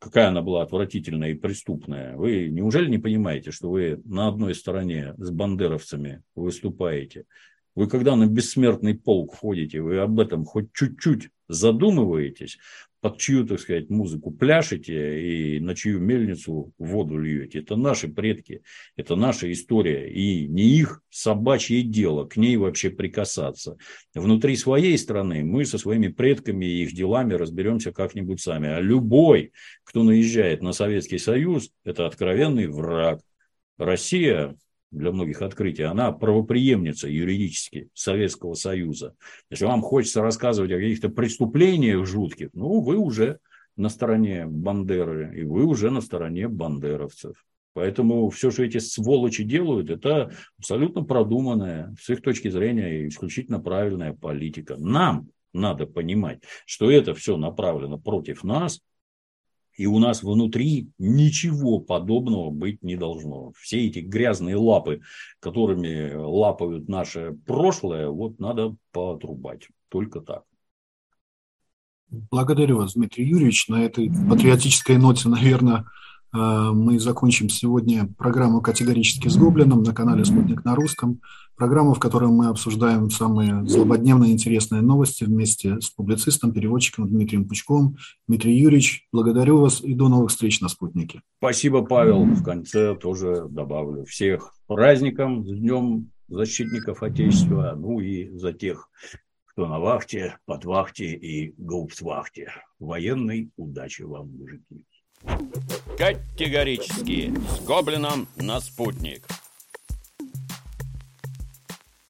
какая она была отвратительная и преступная, вы неужели не понимаете, что вы на одной стороне с бандеровцами выступаете? Вы когда на бессмертный полк входите, вы об этом хоть чуть-чуть задумываетесь, под чью, так сказать, музыку пляшете и на чью мельницу воду льете. Это наши предки, это наша история. И не их собачье дело к ней вообще прикасаться. Внутри своей страны мы со своими предками и их делами разберемся как-нибудь сами. А любой, кто наезжает на Советский Союз, это откровенный враг. Россия для многих открытий, она правоприемница юридически Советского Союза. Если вам хочется рассказывать о каких-то преступлениях жутких, ну, вы уже на стороне Бандеры, и вы уже на стороне бандеровцев. Поэтому все, что эти сволочи делают, это абсолютно продуманная, с их точки зрения, исключительно правильная политика. Нам надо понимать, что это все направлено против нас, и у нас внутри ничего подобного быть не должно. Все эти грязные лапы, которыми лапают наше прошлое, вот надо поотрубать. Только так. Благодарю вас, Дмитрий Юрьевич. На этой патриотической ноте, наверное, э, мы закончим сегодня программу «Категорически с Гоблином» на канале «Спутник на русском». Программу, в которой мы обсуждаем самые злободневные интересные новости вместе с публицистом, переводчиком Дмитрием Пучковым. Дмитрий Юрьевич, благодарю вас и до новых встреч на «Спутнике». Спасибо, Павел. В конце тоже добавлю всех праздником, с Днем защитников Отечества, ну и за тех, кто на вахте, под вахте и гауптвахте. Военной удачи вам, мужики. Категорически с Гоблином на спутник.